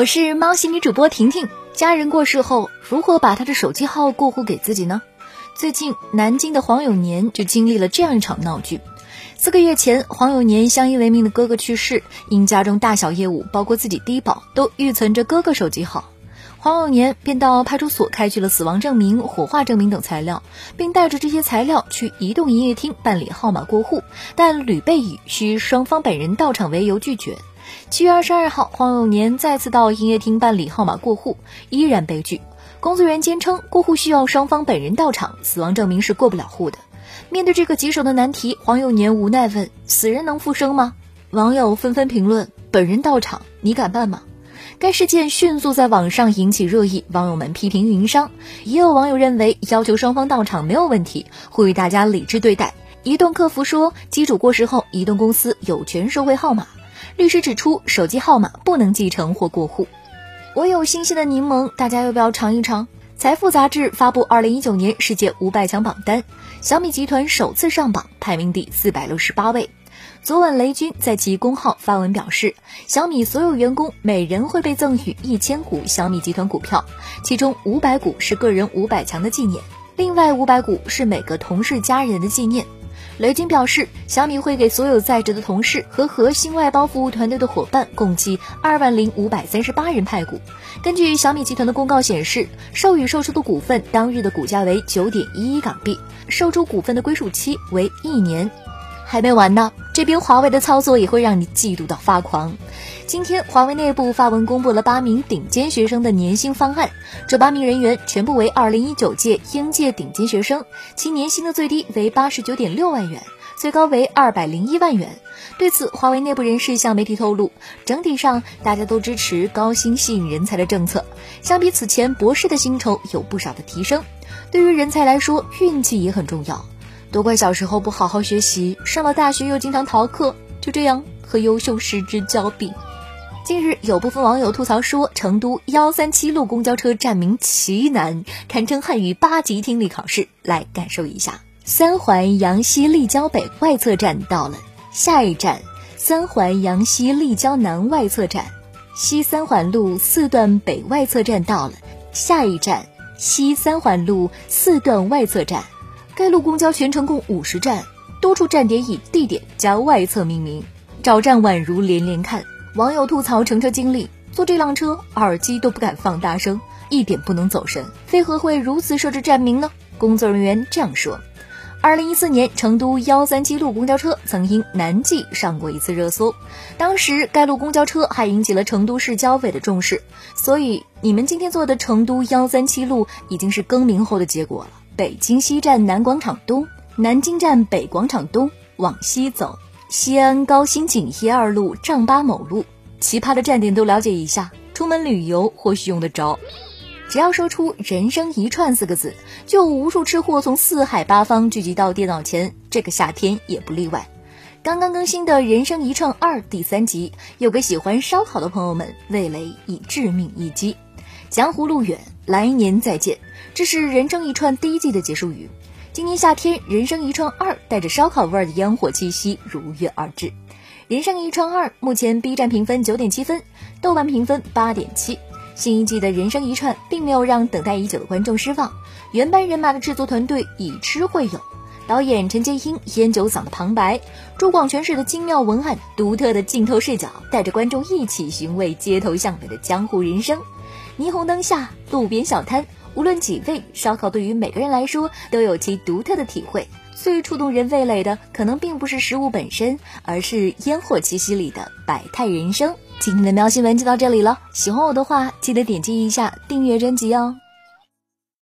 我是猫系女主播婷婷。家人过世后，如何把他的手机号过户给自己呢？最近，南京的黄永年就经历了这样一场闹剧。四个月前，黄永年相依为命的哥哥去世，因家中大小业务，包括自己低保，都预存着哥哥手机号。黄永年便到派出所开具了死亡证明、火化证明等材料，并带着这些材料去移动营业厅办理号码过户，但屡被以需双方本人到场为由拒绝。七月二十二号，黄永年再次到营业厅办理号码过户，依然被拒。工作人员坚称过户需要双方本人到场，死亡证明是过不了户的。面对这个棘手的难题，黄永年无奈问：“死人能复生吗？”网友纷纷评论：“本人到场，你敢办吗？”该事件迅速在网上引起热议，网友们批评运营商，也有网友认为要求双方到场没有问题，呼吁大家理智对待。移动客服说，机主过世后，移动公司有权收回号码。律师指出，手机号码不能继承或过户。我有新鲜的柠檬，大家要不要尝一尝？财富杂志发布二零一九年世界五百强榜单，小米集团首次上榜，排名第四百六十八位。昨晚，雷军在其公号发文表示，小米所有员工每人会被赠予一千股小米集团股票，其中五百股是个人五百强的纪念，另外五百股是每个同事家人的纪念。雷军表示，小米会给所有在职的同事和核心外包服务团队的伙伴共计二万零五百三十八人派股。根据小米集团的公告显示，授予售出的股份当日的股价为九点一一港币，售出股份的归属期为一年。还没完呢，这边华为的操作也会让你嫉妒到发狂。今天，华为内部发文公布了八名顶尖学生的年薪方案，这八名人员全部为二零一九届应届顶尖学生，其年薪的最低为八十九点六万元，最高为二百零一万元。对此，华为内部人士向媒体透露，整体上大家都支持高薪吸引人才的政策，相比此前博士的薪酬有不少的提升。对于人才来说，运气也很重要。都怪小时候不好好学习，上了大学又经常逃课，就这样和优秀失之交臂。近日，有部分网友吐槽说，成都幺三七路公交车站名奇难，堪称汉语八级听力考试。来感受一下，三环阳西立交北外侧站到了，下一站三环阳西立交南外侧站，西三环路四段北外侧站到了，下一站西三环路四段外侧站。该路公交全程共五十站，多处站点以地点加外侧命名，找站宛如连连看。网友吐槽乘车经历：坐这辆车耳机都不敢放大声，一点不能走神。为何会如此设置站名呢？工作人员这样说：二零一四年，成都幺三七路公交车曾因南记上过一次热搜，当时该路公交车还引起了成都市交委的重视。所以，你们今天坐的成都幺三七路已经是更名后的结果了。北京西站南广场东，南京站北广场东，往西走，西安高新锦一二路丈八某路，奇葩的站点都了解一下，出门旅游或许用得着。只要说出“人生一串”四个字，就有无数吃货从四海八方聚集到电脑前，这个夏天也不例外。刚刚更新的《人生一串二》第三集，有个喜欢烧烤的朋友们，味蕾已致命一击。江湖路远，来年再见。这是《人生一串》第一季的结束语。今年夏天，《人生一串二》带着烧烤味儿的烟火气息如约而至。《人生一串二》目前 B 站评分九点七分，豆瓣评分八点七。新一季的《人生一串》并没有让等待已久的观众失望。原班人马的制作团队以吃会友，导演陈建英烟酒嗓的旁白，朱广权式的精妙文案，独特的镜头视角，带着观众一起寻味街头巷尾的江湖人生。霓虹灯下，路边小摊，无论几位，烧烤对于每个人来说都有其独特的体会。最触动人味蕾的，可能并不是食物本身，而是烟火气息里的百态人生。今天的喵新闻就到这里了，喜欢我的话，记得点击一下订阅专辑哦。